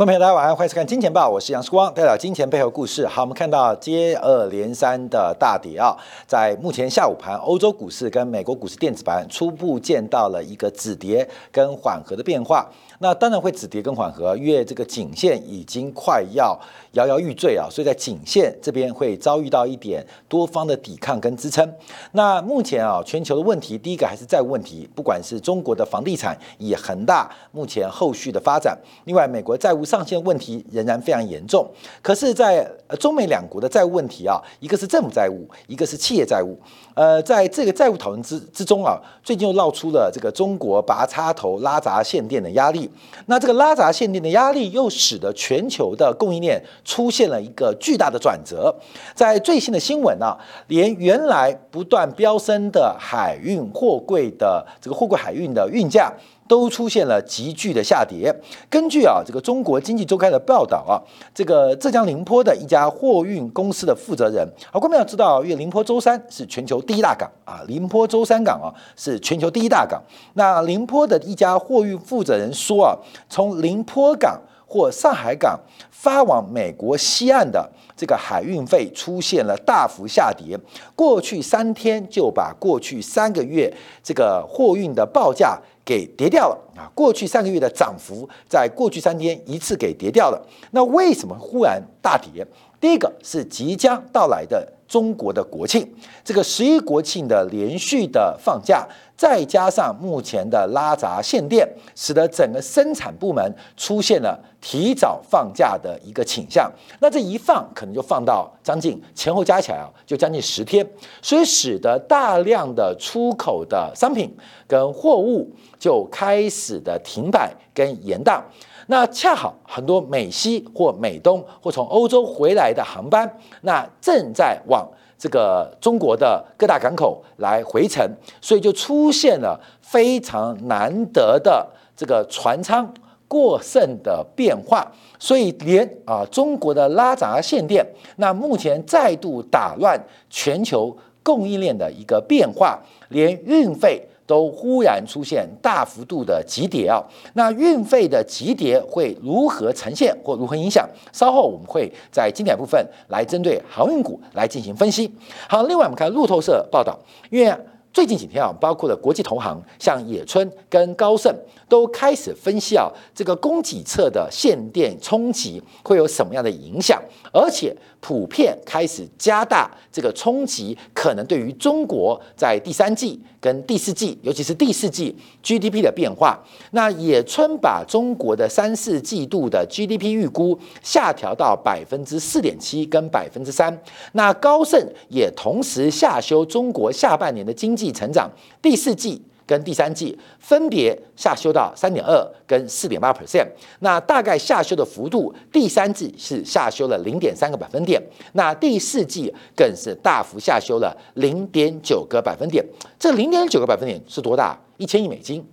观众朋友，大家晚上欢迎收看《金钱报》，我是杨世光，带来金钱背后故事。好，我们看到接二连三的大跌啊，在目前下午盘，欧洲股市跟美国股市电子盘初步见到了一个止跌跟缓和的变化。那当然会止跌跟缓和，因为这个颈线已经快要摇摇欲坠啊，所以在颈线这边会遭遇到一点多方的抵抗跟支撑。那目前啊，全球的问题，第一个还是债务问题，不管是中国的房地产以恒大目前后续的发展，另外美国债务。上限问题仍然非常严重，可是，在中美两国的债务问题啊，一个是政府债务，一个是企业债务。呃，在这个债务讨论之之中啊，最近又闹出了这个中国拔插头拉闸限电的压力。那这个拉闸限电的压力，又使得全球的供应链出现了一个巨大的转折。在最新的新闻啊，连原来不断飙升的海运货柜的这个货柜海运的运价。都出现了急剧的下跌。根据啊这个中国经济周刊的报道啊，这个浙江宁波的一家货运公司的负责人，啊，我们要知道，因为宁波舟山是全球第一大港啊，宁波舟山港啊是全球第一大港。那宁波的一家货运负责人说啊，从宁波港或上海港发往美国西岸的这个海运费出现了大幅下跌，过去三天就把过去三个月这个货运的报价。给跌掉了啊！过去三个月的涨幅，在过去三天一次给跌掉了。那为什么忽然大跌？第一个是即将到来的中国的国庆，这个十一国庆的连续的放假，再加上目前的拉闸限电，使得整个生产部门出现了提早放假的一个倾向。那这一放，可能就放到将近前后加起来啊，就将近十天，所以使得大量的出口的商品跟货物。就开始的停摆跟延宕，那恰好很多美西或美东或从欧洲回来的航班，那正在往这个中国的各大港口来回程，所以就出现了非常难得的这个船舱过剩的变化，所以连啊中国的拉闸限电，那目前再度打乱全球供应链的一个变化，连运费。都忽然出现大幅度的急跌啊！那运费的急跌会如何呈现或如何影响？稍后我们会在经典部分来针对航运股来进行分析。好，另外我们看路透社报道，因为最近几天啊，包括了国际同行，像野村跟高盛都开始分析啊，这个供给侧的限电冲击会有什么样的影响，而且。普遍开始加大这个冲击，可能对于中国在第三季跟第四季，尤其是第四季 GDP 的变化。那野村把中国的三四季度的 GDP 预估下调到百分之四点七跟百分之三。那高盛也同时下修中国下半年的经济季成长，第四季。跟第三季分别下修到三点二跟四点八 percent，那大概下修的幅度，第三季是下修了零点三个百分点，那第四季更是大幅下修了零点九个百分点。这零点九个百分点是多大？一千亿美金。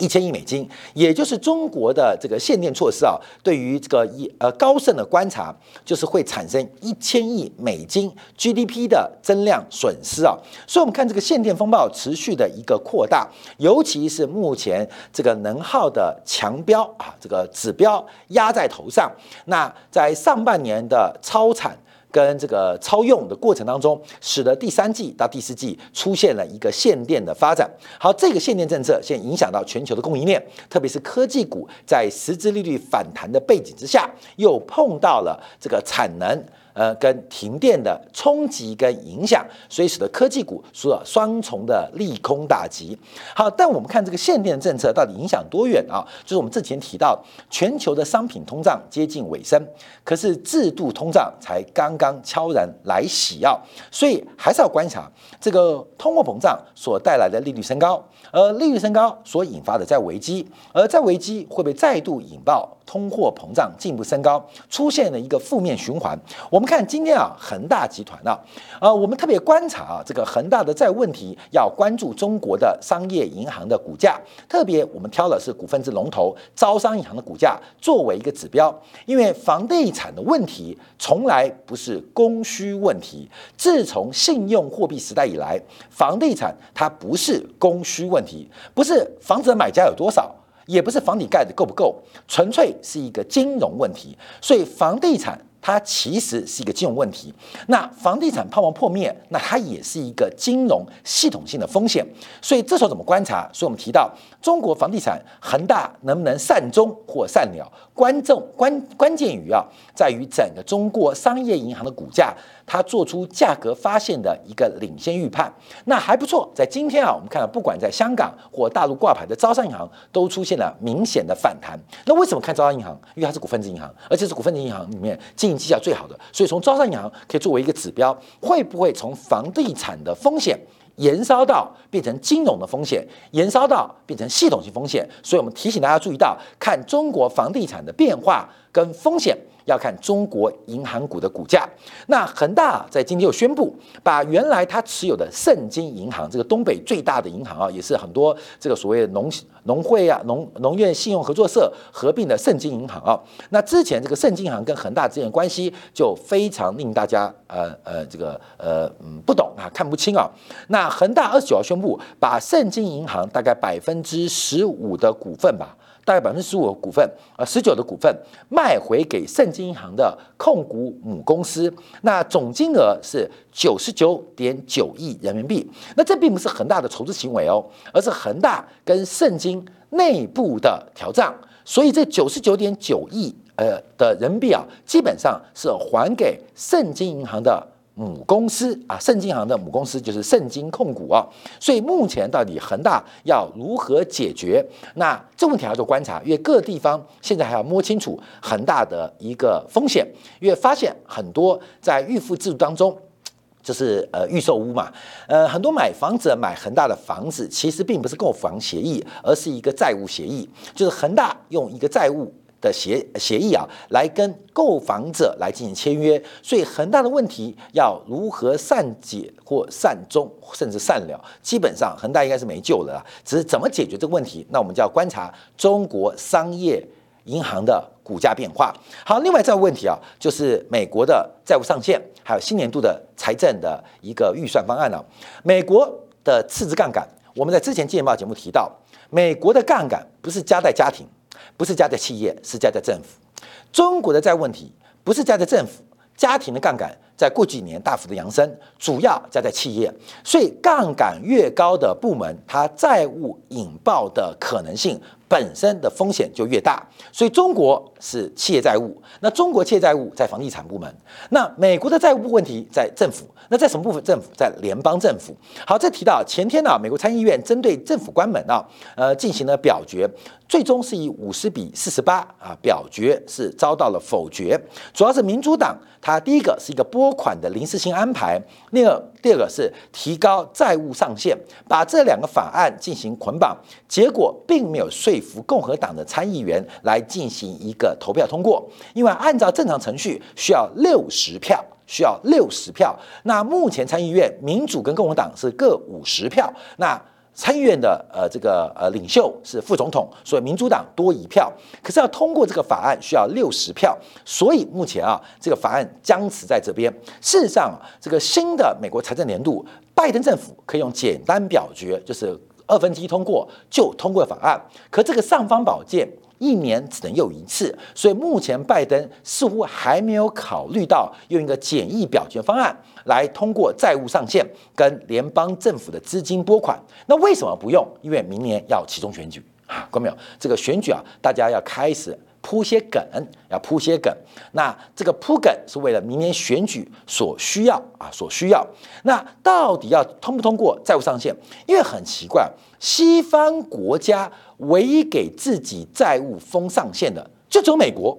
一千亿美金，也就是中国的这个限电措施啊，对于这个一呃高盛的观察，就是会产生一千亿美金 GDP 的增量损失啊。所以，我们看这个限电风暴持续的一个扩大，尤其是目前这个能耗的强标啊，这个指标压在头上。那在上半年的超产。跟这个超用的过程当中，使得第三季到第四季出现了一个限电的发展。好，这个限电政策现在影响到全球的供应链，特别是科技股在实质利率反弹的背景之下，又碰到了这个产能。呃，跟停电的冲击跟影响，所以使得科技股受到双重的利空打击。好，但我们看这个限电政策到底影响多远啊？就是我们之前提到，全球的商品通胀接近尾声，可是制度通胀才刚刚悄然来袭啊，所以还是要观察这个通货膨胀所带来的利率升高，而利率升高所引发的在危机，而在危机会被再度引爆？通货膨胀进一步升高，出现了一个负面循环。我我们看今天啊，恒大集团啊，呃，我们特别观察啊，这个恒大的债务问题，要关注中国的商业银行的股价，特别我们挑的是股份制龙头招商银行的股价作为一个指标，因为房地产的问题从来不是供需问题，自从信用货币时代以来，房地产它不是供需问题，不是房子的买家有多少。也不是房底盖的够不够，纯粹是一个金融问题。所以房地产。它其实是一个金融问题，那房地产泡沫破灭，那它也是一个金融系统性的风险。所以这时候怎么观察？所以我们提到中国房地产恒大能不能善终或善了，关重关关键于啊，在于整个中国商业银行的股价。它做出价格发现的一个领先预判，那还不错。在今天啊，我们看到不管在香港或大陆挂牌的招商银行都出现了明显的反弹。那为什么看招商银行？因为它是股份制银行，而且是股份制银行里面经营绩效最好的，所以从招商银行可以作为一个指标，会不会从房地产的风险延烧到变成金融的风险，延烧到变成系统性风险？所以我们提醒大家注意到，看中国房地产的变化跟风险。要看中国银行股的股价。那恒大在今天又宣布，把原来他持有的盛京银行，这个东北最大的银行啊，也是很多这个所谓农农会啊、农农业信用合作社合并的盛京银行啊。那之前这个盛京银行跟恒大之间的关系就非常令大家呃呃这个呃嗯不懂啊，看不清啊。那恒大二十九号宣布，把盛京银行大概百分之十五的股份吧。大概百分之十五的股份，呃，十九的股份卖回给盛京银行的控股母公司，那总金额是九十九点九亿人民币。那这并不是恒大的筹资行为哦，而是恒大跟盛京内部的调账。所以这九十九点九亿呃的人民币啊，基本上是还给盛京银行的。母公司啊，盛京行的母公司就是盛京控股啊，所以目前到底恒大要如何解决？那这问题还要做观察，因为各地方现在还要摸清楚恒大的一个风险，因为发现很多在预付制度当中，就是呃预售屋嘛，呃很多买房子买恒大的房子，其实并不是购房协议，而是一个债务协议，就是恒大用一个债务。的协协议啊，来跟购房者来进行签约，所以恒大的问题要如何善解或善终，甚至善了，基本上恒大应该是没救了。只是怎么解决这个问题，那我们就要观察中国商业银行的股价变化。好，另外这个问题啊，就是美国的债务上限，还有新年度的财政的一个预算方案呢。美国的赤字杠杆，我们在之前《见报》节目提到，美国的杠杆不是加在家庭。不是加在企业，是加在政府。中国的债务问题不是加在政府，家庭的杠杆在过几年大幅的扬升，主要加在企业。所以杠杆越高的部门，它债务引爆的可能性。本身的风险就越大，所以中国是企业债务，那中国企业债务在房地产部门，那美国的债务问题在政府，那在什么部分？政府在联邦政府。好，这提到前天呢，美国参议院针对政府关门啊，呃，进行了表决，最终是以五十比四十八啊，表决是遭到了否决，主要是民主党，它第一个是一个拨款的临时性安排，那个第二个是提高债务上限，把这两个法案进行捆绑，结果并没有说。服共和党的参议员来进行一个投票通过，因为按照正常程序需要六十票，需要六十票。那目前参议院民主跟共和党是各五十票，那参议院的呃这个呃领袖是副总统，所以民主党多一票。可是要通过这个法案需要六十票，所以目前啊这个法案僵持在这边。事实上啊，这个新的美国财政年度，拜登政府可以用简单表决，就是。二分之一通过就通过法案，可这个尚方宝剑一年只能用一次，所以目前拜登似乎还没有考虑到用一个简易表决方案来通过债务上限跟联邦政府的资金拨款。那为什么不用？因为明年要其中选举啊，看到没有？这个选举啊，大家要开始。铺些梗，要铺些梗。那这个铺梗是为了明年选举所需要啊，所需要。那到底要通不通过债务上限？因为很奇怪，西方国家唯一给自己债务封上限的，就只有美国。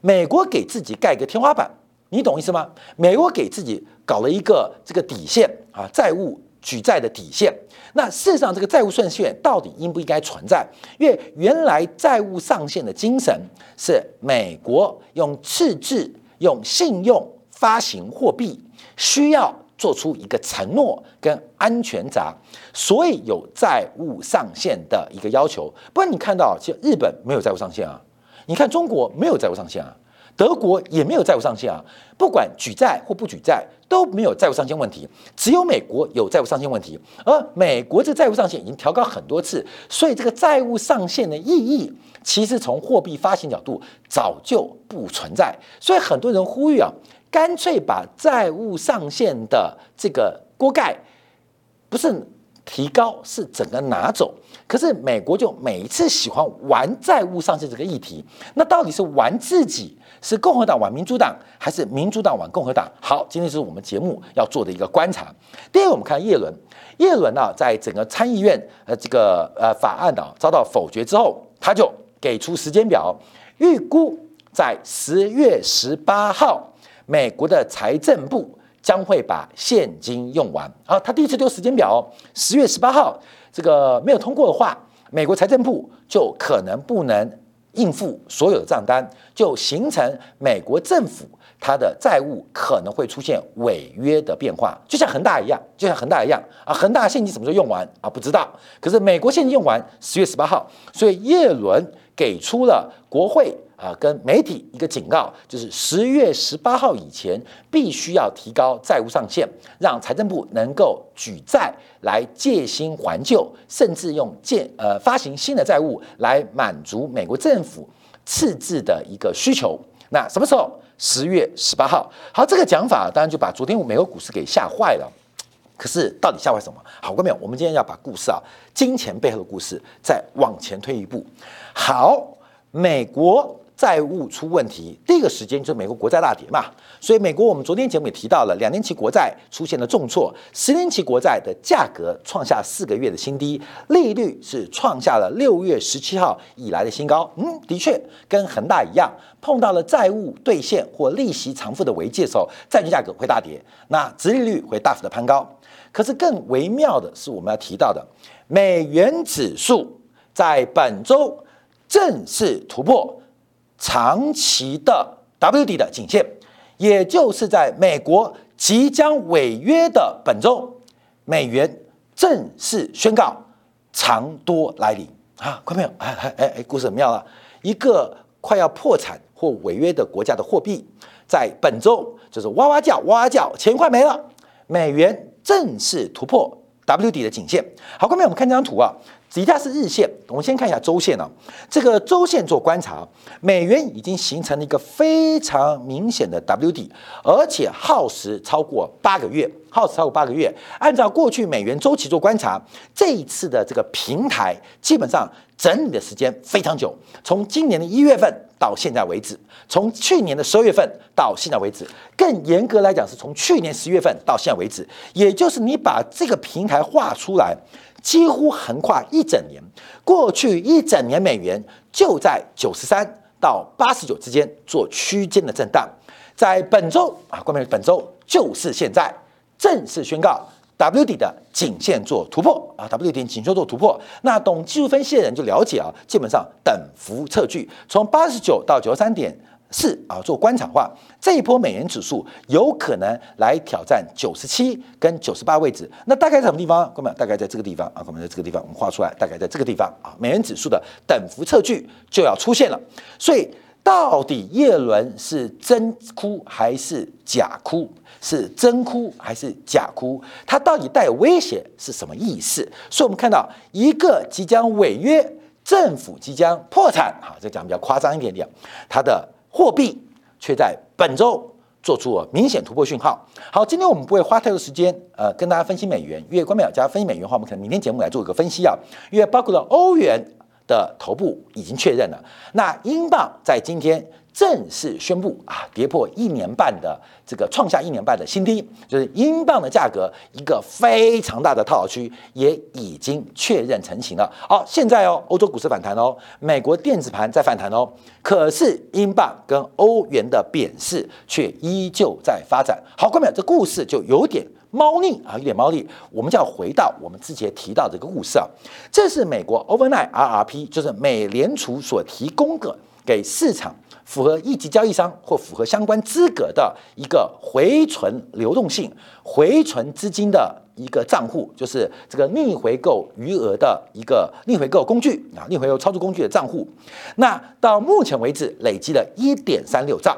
美国给自己盖个天花板，你懂意思吗？美国给自己搞了一个这个底线啊，债务。举债的底线，那事实上这个债务顺序到底应不应该存在？因为原来债务上限的精神是美国用赤字、用信用发行货币，需要做出一个承诺跟安全闸，所以有债务上限的一个要求。不然你看到，其实日本没有债务上限啊，你看中国没有债务上限啊。德国也没有债务上限啊，不管举债或不举债都没有债务上限问题，只有美国有债务上限问题。而美国这债务上限已经调高很多次，所以这个债务上限的意义，其实从货币发行角度早就不存在。所以很多人呼吁啊，干脆把债务上限的这个锅盖，不是。提高是整个拿走，可是美国就每一次喜欢玩债务上限这个议题，那到底是玩自己，是共和党玩民主党，还是民主党玩共和党？好，今天是我们节目要做的一个观察。第二，我们看叶伦，叶伦呢，在整个参议院呃这个呃法案呢遭到否决之后，他就给出时间表，预估在十月十八号，美国的财政部。将会把现金用完啊！他第一次丢时间表，十月十八号，这个没有通过的话，美国财政部就可能不能应付所有的账单，就形成美国政府它的债务可能会出现违约的变化，就像恒大一样，就像恒大一样啊！恒大现金什么时候用完啊？不知道。可是美国现金用完十月十八号，所以耶伦给出了国会。啊，跟媒体一个警告，就是十月十八号以前必须要提高债务上限，让财政部能够举债来借新还旧，甚至用借呃发行新的债务来满足美国政府赤字的一个需求。那什么时候？十月十八号。好，这个讲法当然就把昨天美国股市给吓坏了。可是到底吓坏什么？好过没有？我们今天要把故事啊，金钱背后的故事再往前推一步。好，美国。债务出问题，第一个时间就是美国国债大跌嘛，所以美国我们昨天节目也提到了，两年期国债出现了重挫，十年期国债的价格创下四个月的新低，利率是创下了六月十七号以来的新高。嗯，的确跟恒大一样，碰到了债务兑现或利息偿付的危机的时候，债券价格会大跌，那殖利率会大幅的攀高。可是更微妙的是，我们要提到的美元指数在本周正式突破。长期的 W 底的颈线，也就是在美国即将违约的本周，美元正式宣告长多来临啊！看到没有？哎哎哎，故事很妙了！一个快要破产或违约的国家的货币，在本周就是哇哇叫哇哇叫，钱快没了，美元正式突破 W 底的颈线。好，后面我们看这张图啊。底下是日线，我们先看一下周线啊。这个周线做观察，美元已经形成了一个非常明显的 W 底，而且耗时超过八个月，耗时超过八个月。按照过去美元周期做观察，这一次的这个平台基本上整理的时间非常久，从今年的一月份到现在为止，从去年的十二月份到现在为止，更严格来讲是从去年十月份到现在为止，也就是你把这个平台画出来。几乎横跨一整年，过去一整年美元就在九十三到八十九之间做区间的震荡，在本周啊，关键本周就是现在正式宣告 W 底的颈线做突破啊，W 底颈线做突破。那懂技术分析的人就了解啊，基本上等幅测距从八十九到九十三点。是啊，做观察化，这一波美元指数有可能来挑战九十七跟九十八位置。那大概在什么地方？哥们，大概在这个地方啊，哥们，在这个地方，我们画出来，大概在这个地方啊，美元指数的等幅测距就要出现了。所以，到底叶伦是真哭还是假哭？是真哭还是假哭？它到底带有威胁是什么意思？所以我们看到一个即将违约，政府即将破产，好，这讲比较夸张一点点，它的。货币却在本周做出了明显突破讯号。好，今天我们不会花太多时间，呃，跟大家分析美元。因为关淼家分析美元的话，我们可能明天节目来做一个分析啊。因为包括了欧元的头部已经确认了，那英镑在今天。正式宣布啊，跌破一年半的这个创下一年半的新低，就是英镑的价格一个非常大的套牢区也已经确认成型了。好，现在哦，欧洲股市反弹哦，美国电子盘在反弹哦，可是英镑跟欧元的贬势却依旧在发展。好，各位，这故事就有点猫腻啊，有点猫腻。我们就要回到我们之前提到的这个故事啊，这是美国 overnight RRP，就是美联储所提供的给市场。符合一级交易商或符合相关资格的一个回存流动性、回存资金的一个账户，就是这个逆回购余额的一个逆回购工具啊，逆回购操作工具的账户。那到目前为止累积了一点三六兆，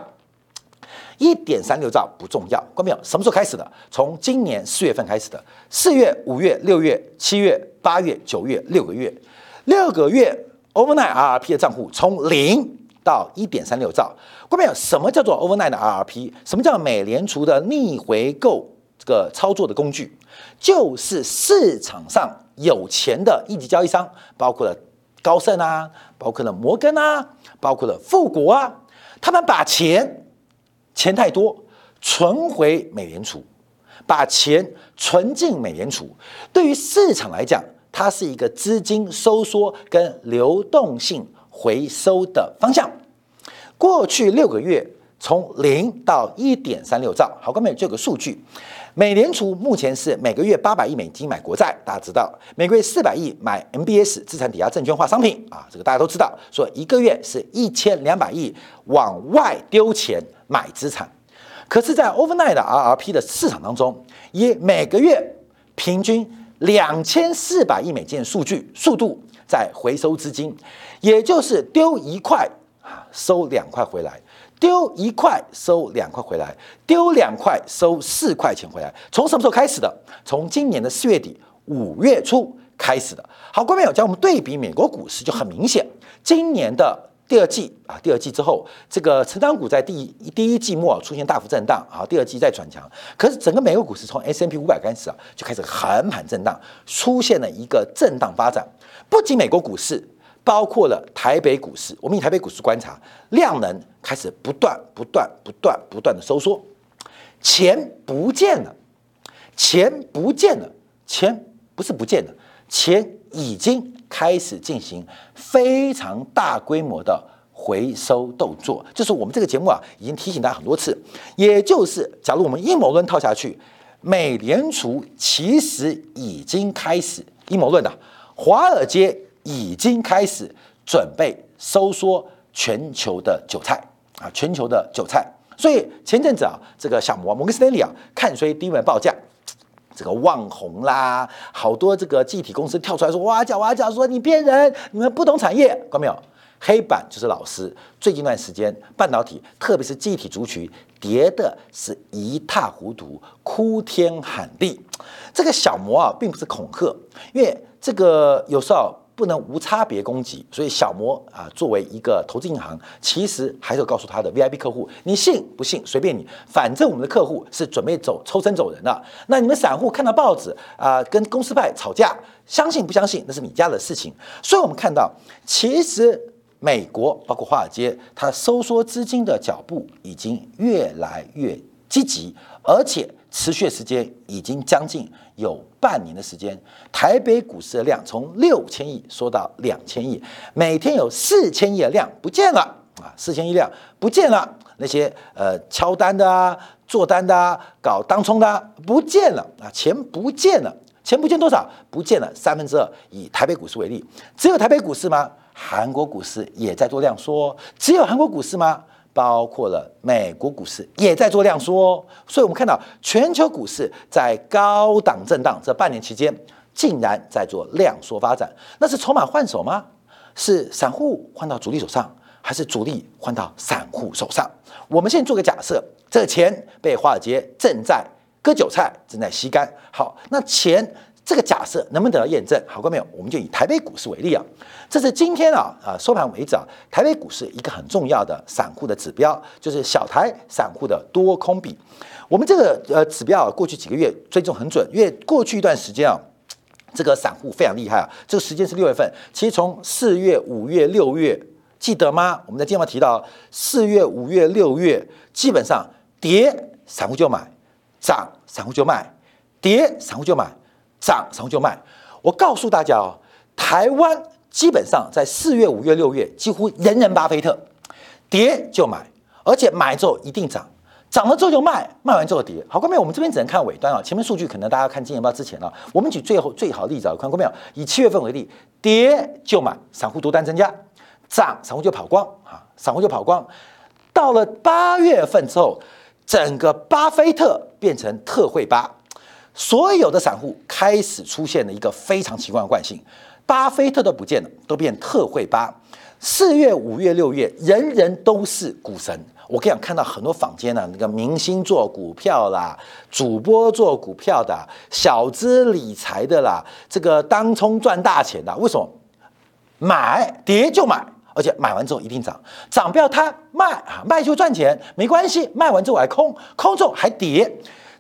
一点三六兆不重要，关没有？什么时候开始的？从今年四月份开始的，四月、五月、六月、七月、八月、九月，六个月，六个月 overnight RRP 的账户从零到一点三六兆，关没有？什么叫做 overnight 的 RRP？什么叫美联储的逆回购这个操作的工具？就是市场上有钱的一级交易商，包括了高盛啊，包括了摩根啊，包括了富国啊，他们把钱。钱太多，存回美联储，把钱存进美联储，对于市场来讲，它是一个资金收缩跟流动性回收的方向。过去六个月，从零到一点三六兆，好，各位这个数据，美联储目前是每个月八百亿美金买国债，大家知道，每个月四百亿买 MBS 资产抵押证券化商品啊，这个大家都知道，说一个月是一千两百亿往外丢钱。买资产，可是，在 overnight 的 RRP 的市场当中，以每个月平均两千四百亿美金的数据速度在回收资金，也就是丢一块啊收两块回来，丢一块收两块回来，丢两块收四块钱回来。从什么时候开始的？从今年的四月底五月初开始的。好，各位朋友，将我们对比美国股市就很明显，今年的。第二季啊，第二季之后，这个成长股在第一第一季末出现大幅震荡啊，第二季再转强。可是整个美国股市从 S M P 五百开始啊，就开始横盘震荡，出现了一个震荡发展。不仅美国股市，包括了台北股市，我们以台北股市观察，量能开始不断、不断、不断、不断的收缩，钱不见了，钱不见了，钱不是不见了，钱已经。开始进行非常大规模的回收动作，就是我们这个节目啊，已经提醒大家很多次。也就是，假如我们阴谋论套下去，美联储其实已经开始阴谋论的，华尔街已经开始准备收缩全球的韭菜啊，全球的韭菜。所以前阵子啊，这个小摩摩根斯丹利啊，看衰低位报价。这个旺宏啦，好多这个集体公司跳出来说哇叫哇叫，说你骗人，你们不懂产业，看到没有？黑板就是老师。最近一段时间，半导体，特别是集体族群，跌的是一塌糊涂，哭天喊地。这个小摩啊，并不是恐吓，因为这个有时候。不能无差别攻击，所以小摩啊，作为一个投资银行，其实还是告诉他的 VIP 客户，你信不信随便你，反正我们的客户是准备走抽身走人的。那你们散户看到报纸啊，跟公司派吵架，相信不相信那是你家的事情。所以我们看到，其实美国包括华尔街，它收缩资金的脚步已经越来越积极，而且持续时间已经将近。有半年的时间，台北股市的量从六千亿缩到两千亿，每天有四千亿的量不见了啊，四千亿量不见了，那些呃敲单的啊、做单的啊、搞当冲的不见了啊，钱不见了，钱不见多少？不见了三分之二。以台北股市为例，只有台北股市吗？韩国股市也在做量缩，只有韩国股市吗？包括了美国股市也在做量缩，所以我们看到全球股市在高档震荡这半年期间，竟然在做量缩发展。那是筹码换手吗？是散户换到主力手上，还是主力换到散户手上？我们先做个假设，这钱被华尔街正在割韭菜，正在吸干。好，那钱。这个假设能不能得到验证？好过没有？我们就以台北股市为例啊，这是今天啊啊收盘为止啊，台北股市一个很重要的散户的指标，就是小台散户的多空比。我们这个呃指标啊，过去几个月追踪很准，因为过去一段时间啊，这个散户非常厉害啊。这个时间是六月份，其实从四月、五月、六月，记得吗？我们在今天提到四月、五月、六月，基本上跌散户就买，涨散户就卖，跌散户就买。涨然后就卖，我告诉大家哦，台湾基本上在四月、五月、六月，几乎人人巴菲特，跌就买，而且买之后一定涨，涨了之后就卖，卖完之后跌。好，各位，我们这边只能看尾端啊，前面数据可能大家看金钱报之前啊，我们举最后最好例子啊，看过没有？以七月份为例，跌就买，散户多单增加；涨，散户就跑光啊，散户就跑光。到了八月份之后，整个巴菲特变成特惠巴。所有的散户开始出现了一个非常奇怪的惯性，巴菲特都不见了，都变特惠巴。四月、五月、六月，人人都是股神。我跟你讲，看到很多坊间呢，那个明星做股票啦，主播做股票的，小资理财的啦，这个当冲赚大钱的，为什么？买跌就买，而且买完之后一定涨，涨不要它卖啊，卖就赚钱，没关系，卖完之后还空，空之后还跌。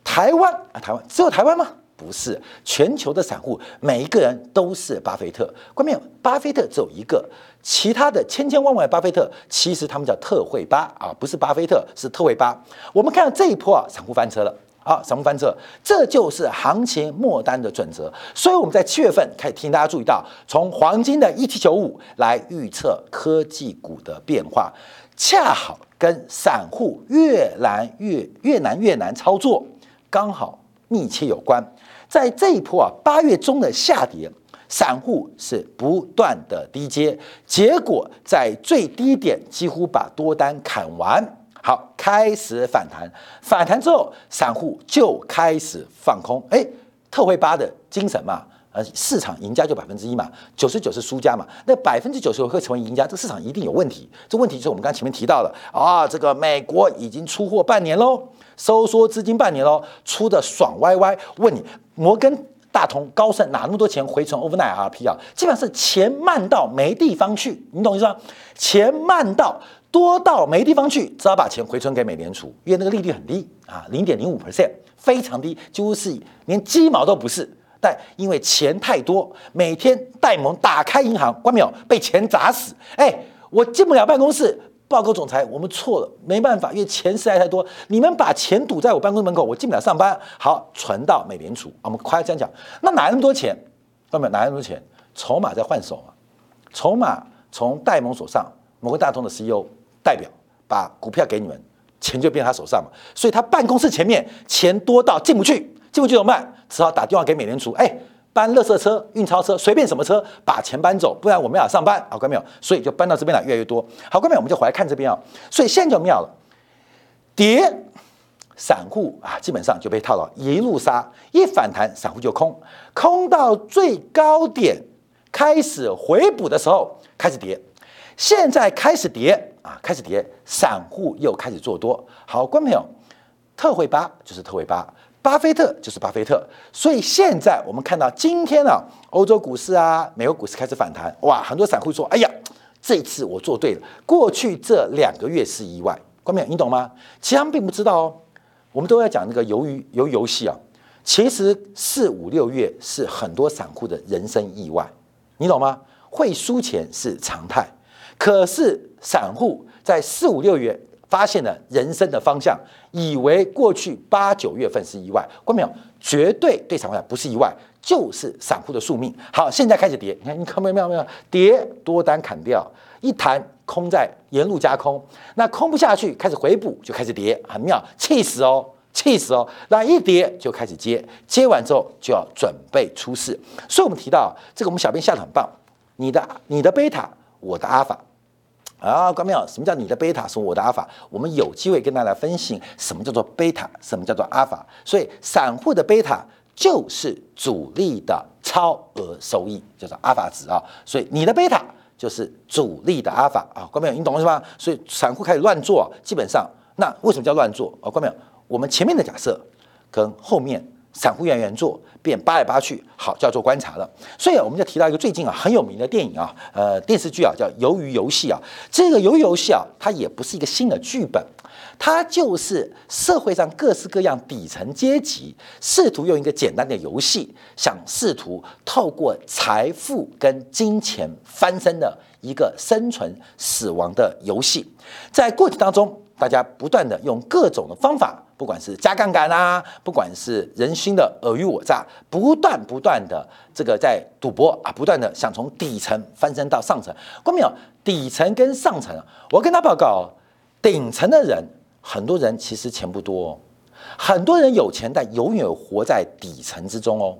台湾啊，台湾只有台湾吗？不是，全球的散户每一个人都是巴菲特。关键巴菲特只有一个，其他的千千万万巴菲特，其实他们叫特惠巴啊，不是巴菲特，是特惠巴。我们看到这一波啊，散户翻车了啊，散户翻车，这就是行情末单的准则。所以我们在七月份可以听大家注意到，从黄金的一七九五来预测科技股的变化，恰好跟散户越来越越难越难操作，刚好密切有关。在这一波啊，八月中的下跌，散户是不断的低接，结果在最低点几乎把多单砍完，好开始反弹，反弹之后散户就开始放空，哎，特惠八的精神嘛，呃，市场赢家就百分之一嘛，九十九是输家嘛，那百分之九十九会成为赢家，这个市场一定有问题，这问题就是我们刚前面提到的啊，这个美国已经出货半年喽。收缩资金半年喽，出的爽歪歪。问你，摩根大通、高盛哪那么多钱回存 overnight RP 啊？基本上是钱慢到没地方去，你懂意思吗？钱慢到多到没地方去，只好把钱回存给美联储，因为那个利率很低啊，零点零五 percent，非常低，几乎是连鸡毛都不是。但因为钱太多，每天戴蒙打开银行，关没有被钱砸死。哎，我进不了办公室。报告总裁，我们错了，没办法，因为钱实在太多，你们把钱堵在我办公室门口，我进不了上班。好，存到美联储，我们夸这样讲，那哪那么多钱？根本哪那么多钱？筹码在换手嘛，筹码从戴蒙手上，某个大通的 CEO 代表把股票给你们，钱就变他手上嘛，所以他办公室前面钱多到进不去，进不去怎么办？只好打电话给美联储，哎。搬垃圾车、运钞车，随便什么车，把钱搬走，不然我们要上班。好，看到没有？所以就搬到这边来，越来越多。好，各位，我们就回来看这边啊。所以现在就妙了，跌，散户啊，基本上就被套牢，一路杀，一反弹，散户就空，空到最高点开始回补的时候开始跌，现在开始跌啊，开始跌，散户又开始做多。好，观众朋友，特惠八就是特惠八。巴菲特就是巴菲特，所以现在我们看到今天呢，欧洲股市啊，美国股市开始反弹，哇，很多散户说，哎呀，这次我做对了。过去这两个月是意外，关明，你懂吗？其他们并不知道哦。我们都在讲那个鱿鱼游游戏啊，其实四五六月是很多散户的人生意外，你懂吗？会输钱是常态，可是散户在四五六月。发现了人生的方向，以为过去八九月份是意外，关没有？绝对对散户来不是意外，就是散户的宿命。好，现在开始跌，你看，你看没有没有没有？跌多单砍掉，一弹空在沿路加空，那空不下去，开始回补就开始跌，很妙，气死哦，气死哦！那一跌就开始接，接完之后就要准备出事。所以我们提到这个，我们小编下的很棒，你的你的贝塔，我的阿尔法。啊，关妙，什么叫你的贝塔是我的阿尔法？我们有机会跟大家分析什么叫做贝塔，什么叫做阿尔法。所以，散户的贝塔就是主力的超额收益，叫做阿尔法值啊。所以，你的贝塔就是主力的阿尔法啊。关妙，你懂了是吧？所以，散户开始乱做，基本上，那为什么叫乱做啊？关妙，我们前面的假设跟后面。散户员员做，变扒来扒去，好叫做观察了。所以我们就提到一个最近啊很有名的电影啊，呃电视剧啊，叫《鱿鱼游戏》啊。这个鱿鱼游戏啊，它也不是一个新的剧本，它就是社会上各式各样底层阶级试图用一个简单的游戏，想试图透过财富跟金钱翻身的一个生存死亡的游戏。在过程当中，大家不断的用各种的方法。不管是加杠杆啊，不管是人心的尔虞我诈，不断不断的这个在赌博啊，不断的想从底层翻身到上层。关没有？底层跟上层，我跟他报告，顶层的人很多人其实钱不多，很多人有钱，但永远活在底层之中哦。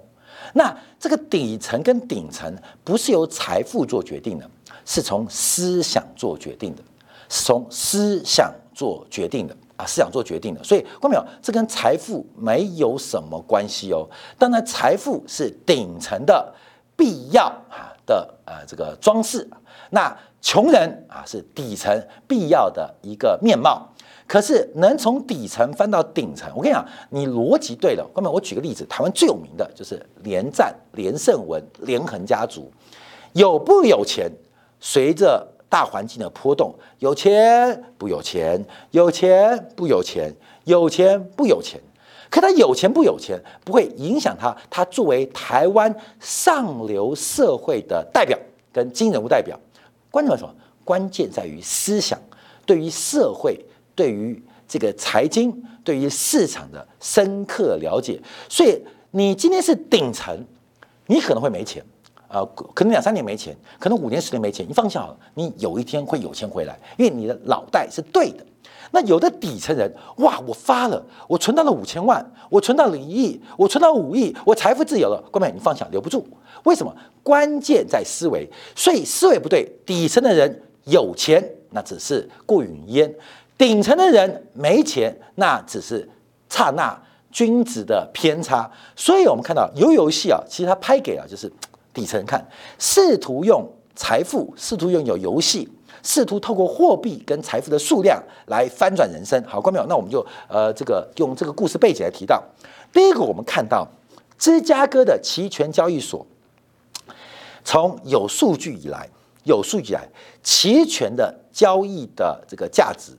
那这个底层跟顶层不是由财富做决定的，是从思想做决定的，是从思想做决定的。啊市场做决定的。所以，关没有？这跟财富没有什么关系哦。当然，财富是顶层的必要啊的呃这个装饰，那穷人啊是底层必要的一个面貌。可是能从底层翻到顶层，我跟你讲，你逻辑对了。哥们，我举个例子，台湾最有名的就是连战、连胜文、连横家族，有不有钱？随着大环境的波动，有钱不有钱？有钱不有钱？有钱不有钱？可他有钱不有钱，不会影响他。他作为台湾上流社会的代表跟金人物代表，关键什么？关键在于思想，对于社会。对于这个财经，对于市场的深刻了解，所以你今天是顶层，你可能会没钱，啊，可能两三年没钱，可能五年十年没钱，你放下好了，你有一天会有钱回来，因为你的脑袋是对的。那有的底层人，哇，我发了，我存到了五千万，我存到了一亿，我存到五亿，我财富自由了，各位你放下，留不住。为什么？关键在思维，所以思维不对，底层的人有钱，那只是过云烟。顶层的人没钱，那只是刹那君子的偏差。所以，我们看到游游戏啊，其实它拍给了就是底层看，试图用财富，试图拥有游戏，试图透过货币跟财富的数量来翻转人生。好，观众朋友，那我们就呃这个用这个故事背景来提到。第一个，我们看到芝加哥的期权交易所，从有数据以来，有数据以来，期权的交易的这个价值。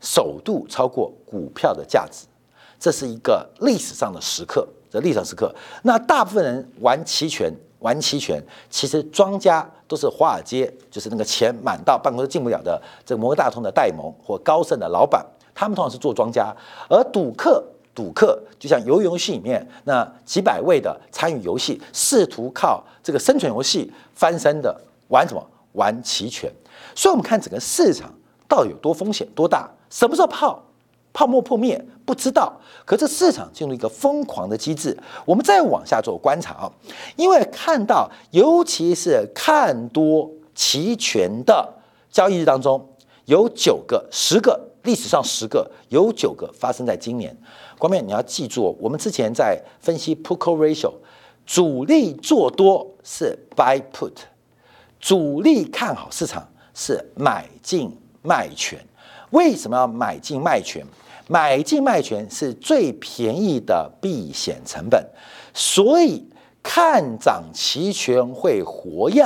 首度超过股票的价值，这是一个历史上的时刻。这历史时刻，那大部分人玩期权，玩期权，其实庄家都是华尔街，就是那个钱满到办公室进不了的这个摩根大通的代盟或高盛的老板，他们通常是做庄家。而赌客，赌客就像游游戏里面那几百位的参与游戏，试图靠这个生存游戏翻身的，玩什么？玩期权。所以，我们看整个市场到底有多风险，多大？什么时候泡泡沫破灭不知道，可这市场进入一个疯狂的机制。我们再往下做观察啊，因为看到，尤其是看多期权的交易日当中，有九个、十个，历史上十个有九个发生在今年。光面你要记住，我们之前在分析 put call ratio，主力做多是 buy put，主力看好市场是买进卖权。为什么要买进卖权？买进卖权是最便宜的避险成本，所以看涨期权会活跃，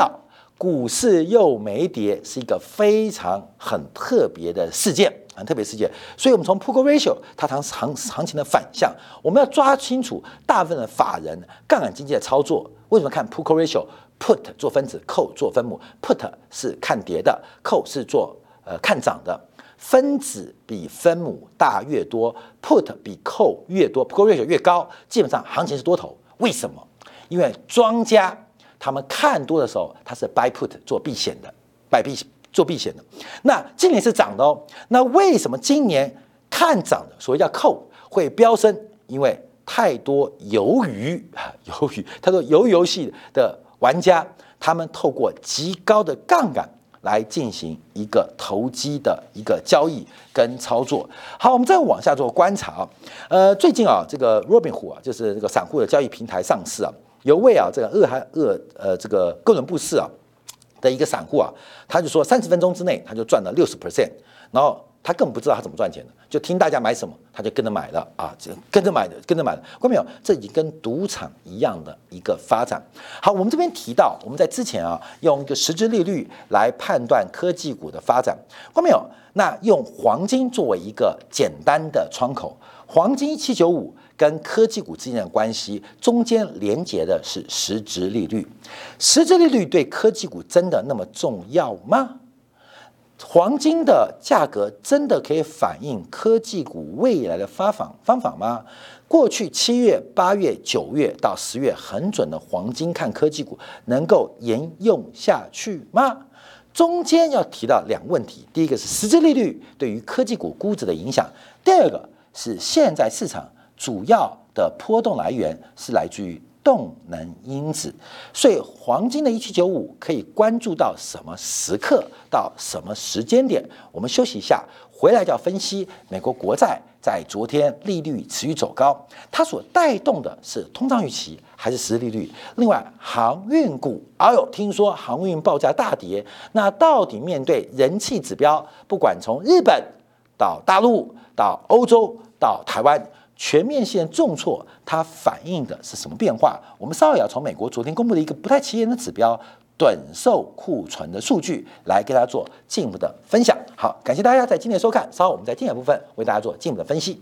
股市又没跌，是一个非常很特别的事件，很特别事件。所以，我们从 put ratio 它行行行情的反向，我们要抓清楚大部分的法人杠杆经济的操作。为什么看 put ratio？put 做分子，call 做分母。put 是看跌的，call 是做呃看涨的。分子比分母大越多，put 比 call 越多，call ratio 越高，基本上行情是多头。为什么？因为庄家他们看多的时候，他是 buy put 做避险的，buy 避做避险的。那今年是涨的哦。那为什么今年看涨的，所谓叫 call 会飙升？因为太多鱿鱼啊，鱿鱼，他说鱿鱼游戏的玩家，他们透过极高的杠杆。来进行一个投机的一个交易跟操作。好，我们再往下做观察啊。呃，最近啊，这个 Robinhood 啊，就是这个散户的交易平台上市啊，有位啊，这个俄亥俄呃，这个哥伦布市啊的一个散户啊，他就说三十分钟之内他就赚了六十 percent，然后。他更不知道他怎么赚钱的，就听大家买什么，他就跟着买了啊，跟着买的，跟着买的，看到没有？这已经跟赌场一样的一个发展。好，我们这边提到，我们在之前啊，用一个实质利率来判断科技股的发展，看到没有？那用黄金作为一个简单的窗口，黄金七九五跟科技股之间的关系，中间连接的是实质利率，实质利率对科技股真的那么重要吗？黄金的价格真的可以反映科技股未来的发放方法吗？过去七月、八月、九月到十月很准的黄金看科技股能够沿用下去吗？中间要提到两个问题：第一个是实质利率对于科技股估值的影响；第二个是现在市场主要的波动来源是来自于动能因子。所以黄金的一七九五可以关注到什么时刻到什么时间点？我们休息一下，回来就要分析美国国债在昨天利率持续走高，它所带动的是通胀预期还是实际利率？另外，航运股，哎呦，听说航运报价大跌，那到底面对人气指标，不管从日本到大陆到欧洲到台湾。全面性重挫，它反映的是什么变化？我们稍后要从美国昨天公布的一个不太起眼的指标——短售库存的数据，来给大家做进一步的分享。好，感谢大家在今天收看，稍后我们在精彩部分为大家做进一步的分析。